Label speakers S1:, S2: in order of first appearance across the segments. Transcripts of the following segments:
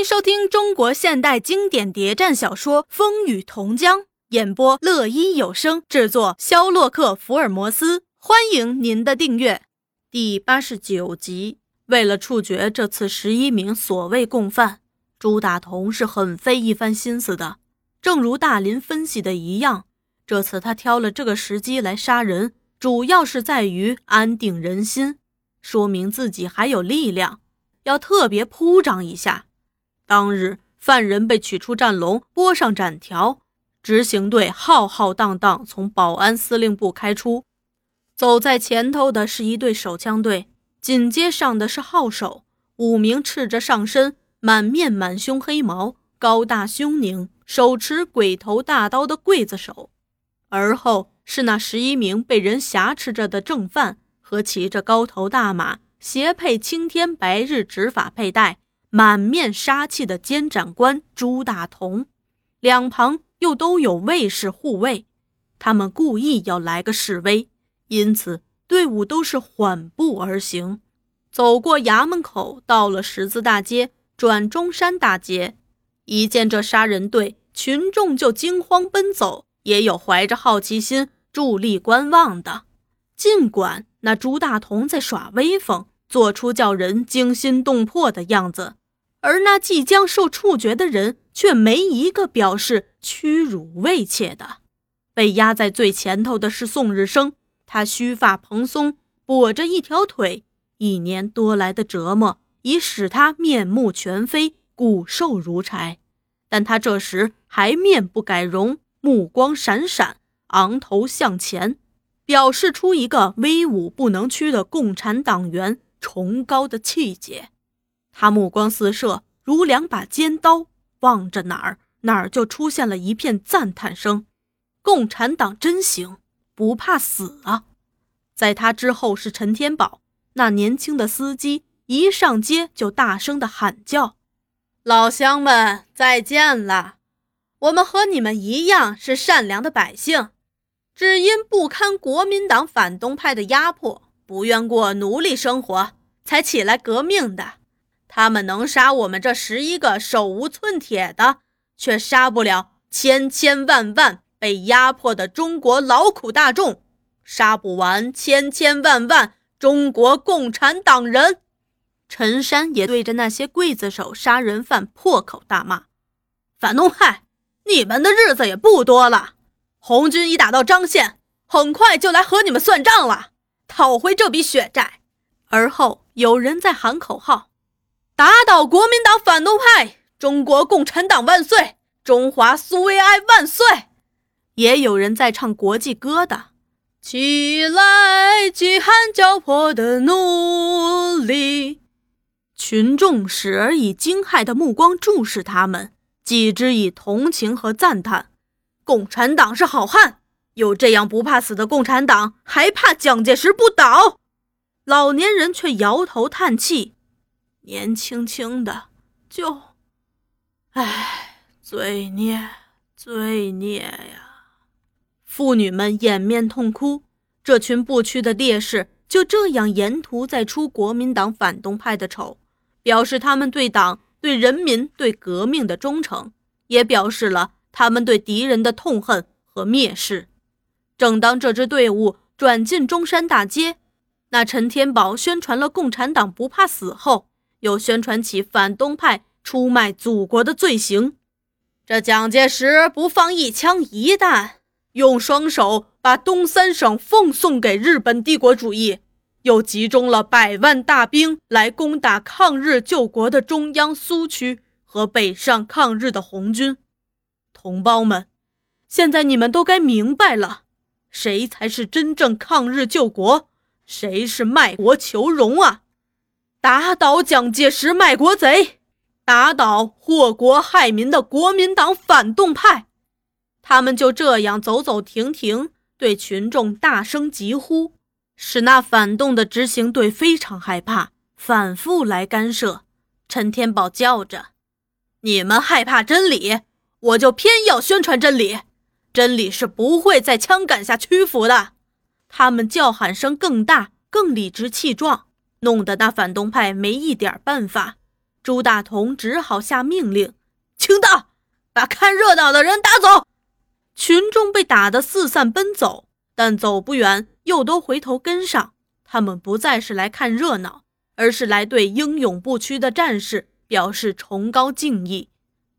S1: 迎收听中国现代经典谍战小说《风雨同江》，演播乐一有声制作，肖洛克福尔摩斯。欢迎您的订阅。第八十九集，为了处决这次十一名所谓共犯，朱大同是很费一番心思的。正如大林分析的一样，这次他挑了这个时机来杀人，主要是在于安定人心，说明自己还有力量，要特别铺张一下。当日，犯人被取出战笼，拨上斩条，执行队浩浩荡荡从保安司令部开出。走在前头的是一队手枪队，紧接上的是号手，五名赤着上身、满面满胸黑毛、高大凶狞、手持鬼头大刀的刽子手，而后是那十一名被人挟持着的正犯和骑着高头大马、斜配青天白日执法佩戴。满面杀气的监斩官朱大同，两旁又都有卫士护卫，他们故意要来个示威，因此队伍都是缓步而行。走过衙门口，到了十字大街，转中山大街，一见这杀人队，群众就惊慌奔走，也有怀着好奇心伫立观望的。尽管那朱大同在耍威风，做出叫人惊心动魄的样子。而那即将受处决的人却没一个表示屈辱畏怯的。被压在最前头的是宋日升，他须发蓬松，跛着一条腿，一年多来的折磨已使他面目全非，骨瘦如柴。但他这时还面不改容，目光闪闪，昂头向前，表示出一个威武不能屈的共产党员崇高的气节。他目光四射，如两把尖刀，望着哪儿，哪儿就出现了一片赞叹声。共产党真行，不怕死啊！在他之后是陈天宝，那年轻的司机一上街就大声的喊叫：“老乡们，再见了！我们和你们一样是善良的百姓，只因不堪国民党反动派的压迫，不愿过奴隶生活，才起来革命的。”他们能杀我们这十一个手无寸铁的，却杀不了千千万万被压迫的中国劳苦大众，杀不完千千万万中国共产党人。陈山也对着那些刽子手、杀人犯破口大骂：“反动派，你们的日子也不多了。红军已打到张县，很快就来和你们算账了，讨回这笔血债。”而后有人在喊口号。打倒国民党反动派！中国共产党万岁！中华苏维埃万岁！也有人在唱国际歌的。起来，饥寒交迫的奴隶！群众时而以惊骇的目光注视他们，继之以同情和赞叹。共产党是好汉，有这样不怕死的共产党，还怕蒋介石不倒？老年人却摇头叹气。年轻轻的，就，唉，罪孽，罪孽呀！妇女们掩面痛哭。这群不屈的烈士就这样沿途在出国民党反动派的丑，表示他们对党、对人民、对革命的忠诚，也表示了他们对敌人的痛恨和蔑视。正当这支队伍转进中山大街，那陈天宝宣传了共产党不怕死后。又宣传起反动派出卖祖国的罪行，这蒋介石不放一枪一弹，用双手把东三省奉送给日本帝国主义，又集中了百万大兵来攻打抗日救国的中央苏区和北上抗日的红军。同胞们，现在你们都该明白了，谁才是真正抗日救国，谁是卖国求荣啊！打倒蒋介石卖国贼，打倒祸国害民的国民党反动派，他们就这样走走停停，对群众大声疾呼，使那反动的执行队非常害怕，反复来干涉。陈天宝叫着：“你们害怕真理，我就偏要宣传真理。真理是不会在枪杆下屈服的。”他们叫喊声更大，更理直气壮。弄得那反动派没一点办法，朱大同只好下命令：“清道，把看热闹的人打走。”群众被打得四散奔走，但走不远又都回头跟上。他们不再是来看热闹，而是来对英勇不屈的战士表示崇高敬意。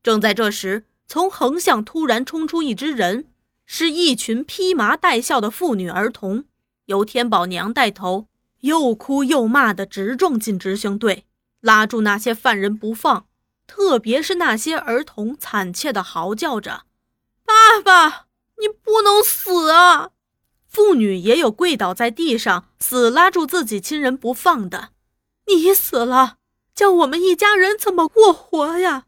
S1: 正在这时，从横向突然冲出一支人，是一群披麻戴孝的妇女儿童，由天宝娘带头，又哭又骂的直撞进执行队，拉住那些犯人不放。特别是那些儿童，惨切的嚎叫着。爸爸，你不能死啊！妇女也有跪倒在地上，死拉住自己亲人不放的。你死了，叫我们一家人怎么过活呀？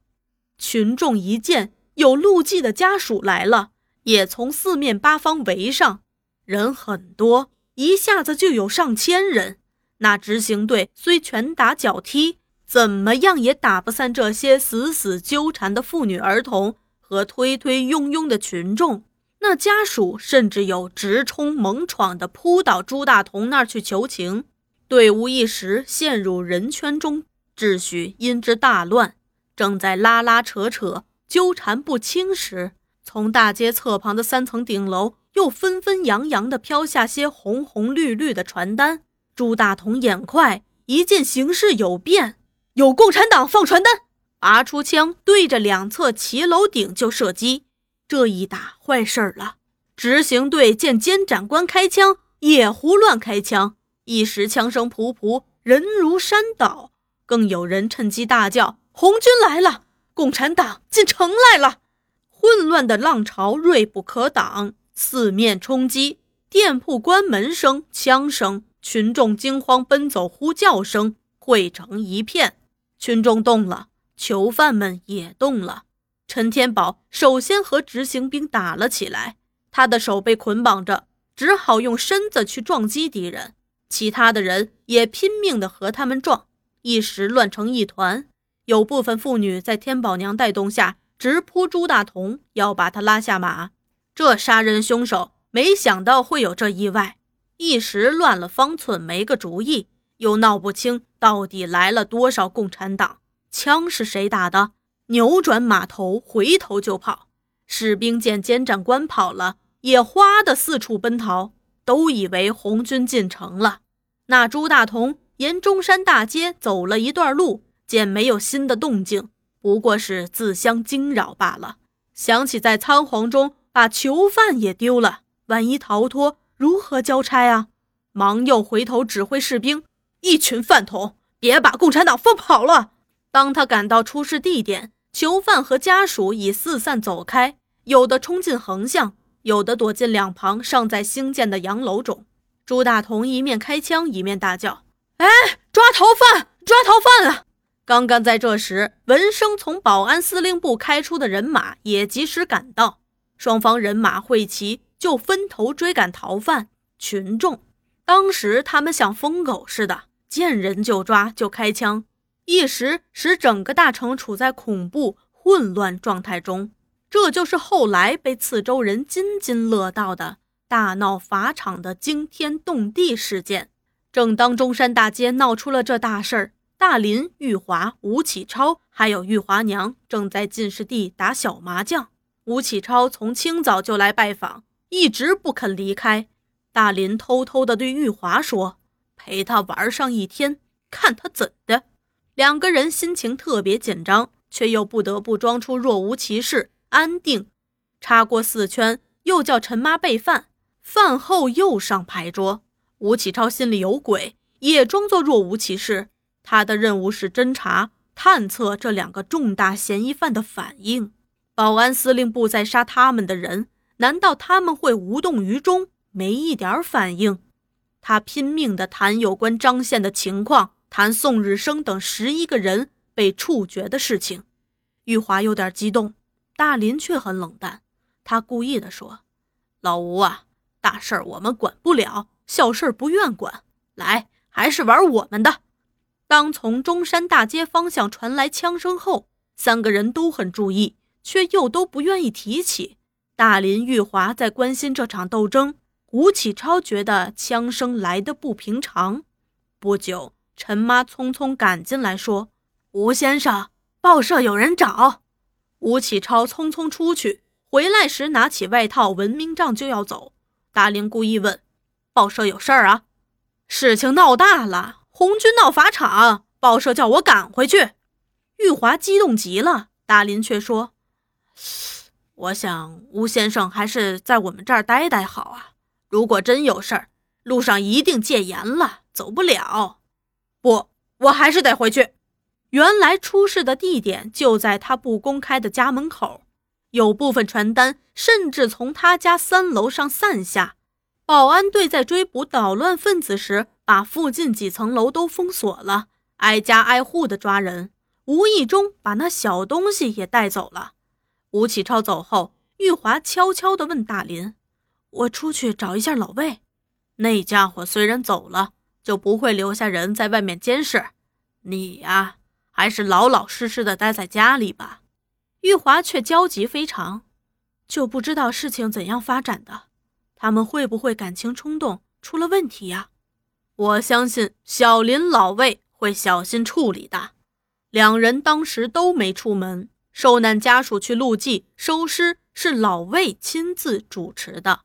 S1: 群众一见有陆记的家属来了，也从四面八方围上，人很多，一下子就有上千人。那执行队虽拳打脚踢，怎么样也打不散这些死死纠缠的妇女儿童。和推推拥拥的群众，那家属甚至有直冲猛闯的，扑到朱大同那儿去求情。队伍一时陷入人圈中，秩序因之大乱。正在拉拉扯扯、纠缠不清时，从大街侧旁的三层顶楼又纷纷扬扬地飘下些红红绿绿的传单。朱大同眼快，一见形势有变，有共产党放传单。拔出枪，对着两侧骑楼顶就射击。这一打，坏事儿了。执行队见监斩官开枪，也胡乱开枪，一时枪声仆仆，人如山倒。更有人趁机大叫：“红军来了！共产党进城来了！”混乱的浪潮锐不可挡，四面冲击，店铺关门声、枪声，群众惊慌奔走、呼叫声汇成一片。群众动了。囚犯们也动了。陈天宝首先和执行兵打了起来，他的手被捆绑着，只好用身子去撞击敌人。其他的人也拼命地和他们撞，一时乱成一团。有部分妇女在天宝娘带动下直扑朱大同，要把他拉下马。这杀人凶手没想到会有这意外，一时乱了方寸，没个主意，又闹不清到底来了多少共产党。枪是谁打的？扭转马头，回头就跑。士兵见监斩官跑了，也哗的四处奔逃，都以为红军进城了。那朱大同沿中山大街走了一段路，见没有新的动静，不过是自相惊扰罢了。想起在仓皇中把囚犯也丢了，万一逃脱，如何交差啊？忙又回头指挥士兵：一群饭桶，别把共产党放跑了。当他赶到出事地点，囚犯和家属已四散走开，有的冲进横巷，有的躲进两旁尚在兴建的洋楼中。朱大同一面开枪，一面大叫：“哎，抓逃犯！抓逃犯啊！”刚刚在这时，闻声从保安司令部开出的人马也及时赶到，双方人马会齐，就分头追赶逃犯。群众当时他们像疯狗似的，见人就抓，就开枪。一时使整个大城处在恐怖混乱状态中，这就是后来被次州人津津乐道的大闹法场的惊天动地事件。正当中山大街闹出了这大事儿，大林、玉华、吴启超还有玉华娘正在进士第打小麻将。吴启超从清早就来拜访，一直不肯离开。大林偷偷地对玉华说：“陪他玩上一天，看他怎的。”两个人心情特别紧张，却又不得不装出若无其事，安定。插过四圈，又叫陈妈备饭。饭后又上牌桌。吴启超心里有鬼，也装作若无其事。他的任务是侦查、探测这两个重大嫌疑犯的反应。保安司令部在杀他们的人，难道他们会无动于衷，没一点反应？他拼命地谈有关张宪的情况。谈宋日生等十一个人被处决的事情，玉华有点激动，大林却很冷淡。他故意的说：“老吴啊，大事儿我们管不了，小事儿不愿管。来，还是玩我们的。”当从中山大街方向传来枪声后，三个人都很注意，却又都不愿意提起。大林、玉华在关心这场斗争，吴启超觉得枪声来得不平常。不久。陈妈匆匆赶进来，说：“吴先生，报社有人找。吴启超匆匆出去，回来时拿起外套、文明杖就要走。大林故意问：“报社有事儿啊？”事情闹大了，红军闹法场，报社叫我赶回去。玉华激动极了，大林却说：“我想吴先生还是在我们这儿待待好啊。如果真有事儿，路上一定戒严了，走不了。不，我还是得回去。”原来出事的地点就在他不公开的家门口，有部分传单甚至从他家三楼上散下。保安队在追捕捣乱分子时，把附近几层楼都封锁了，挨家挨户的抓人，无意中把那小东西也带走了。吴启超走后，玉华悄悄地问大林：“我出去找一下老魏，那家伙虽然走了，就不会留下人在外面监视你呀。”还是老老实实的待在家里吧。玉华却焦急非常，就不知道事情怎样发展的。他们会不会感情冲动，出了问题呀？我相信小林老魏会小心处理的。两人当时都没出门，受难家属去路祭收尸是老魏亲自主持的。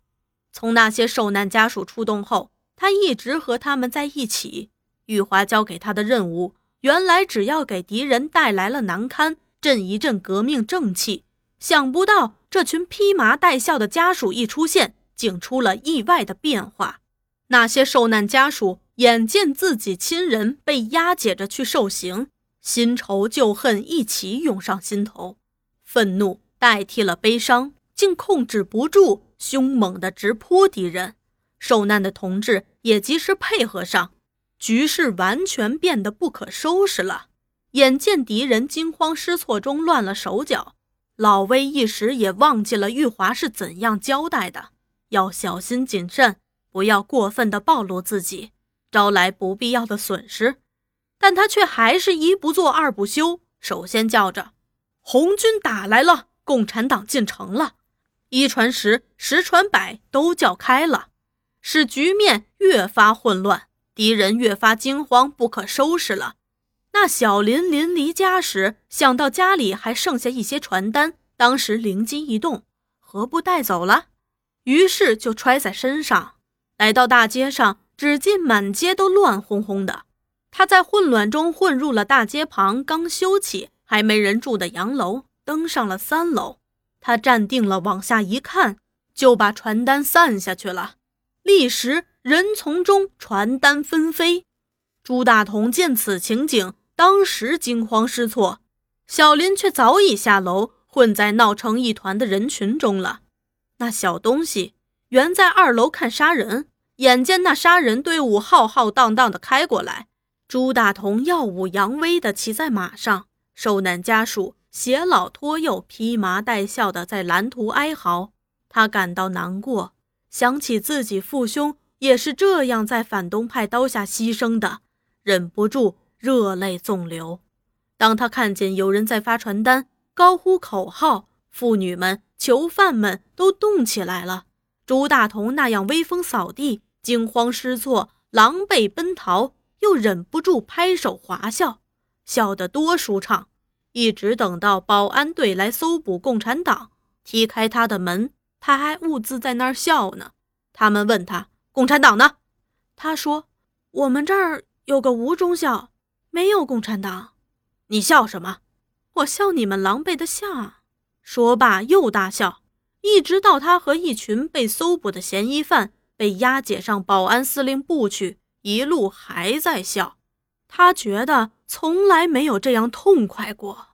S1: 从那些受难家属出动后，他一直和他们在一起。玉华交给他的任务。原来只要给敌人带来了难堪，振一振革命正气。想不到这群披麻戴孝的家属一出现，竟出了意外的变化。那些受难家属眼见自己亲人被押解着去受刑，新仇旧恨一起涌上心头，愤怒代替了悲伤，竟控制不住，凶猛地直扑敌人。受难的同志也及时配合上。局势完全变得不可收拾了。眼见敌人惊慌失措中乱了手脚，老威一时也忘记了玉华是怎样交代的，要小心谨慎，不要过分的暴露自己，招来不必要的损失。但他却还是一不做二不休，首先叫着：“红军打来了，共产党进城了！”一传十，十传百，都叫开了，使局面越发混乱。敌人越发惊慌，不可收拾了。那小林临离家时，想到家里还剩下一些传单，当时灵机一动，何不带走了？于是就揣在身上，来到大街上，只见满街都乱哄哄的。他在混乱中混入了大街旁刚修起、还没人住的洋楼，登上了三楼。他站定了，往下一看，就把传单散下去了。立时。人丛中传单纷飞，朱大同见此情景，当时惊慌失措。小林却早已下楼，混在闹成一团的人群中了。那小东西原在二楼看杀人，眼见那杀人队伍浩浩荡荡的开过来，朱大同耀武扬威的骑在马上，受难家属携老托幼，披麻戴孝的在蓝图哀嚎。他感到难过，想起自己父兄。也是这样，在反动派刀下牺牲的，忍不住热泪纵流。当他看见有人在发传单、高呼口号，妇女们、囚犯们都动起来了。朱大同那样威风扫地、惊慌失措、狼狈奔逃，又忍不住拍手华笑，笑得多舒畅。一直等到保安队来搜捕共产党，踢开他的门，他还兀自在那儿笑呢。他们问他。共产党呢？他说：“我们这儿有个吴中校，没有共产党。”你笑什么？我笑你们狼狈的像。说罢又大笑，一直到他和一群被搜捕的嫌疑犯被押解上保安司令部去，一路还在笑。他觉得从来没有这样痛快过。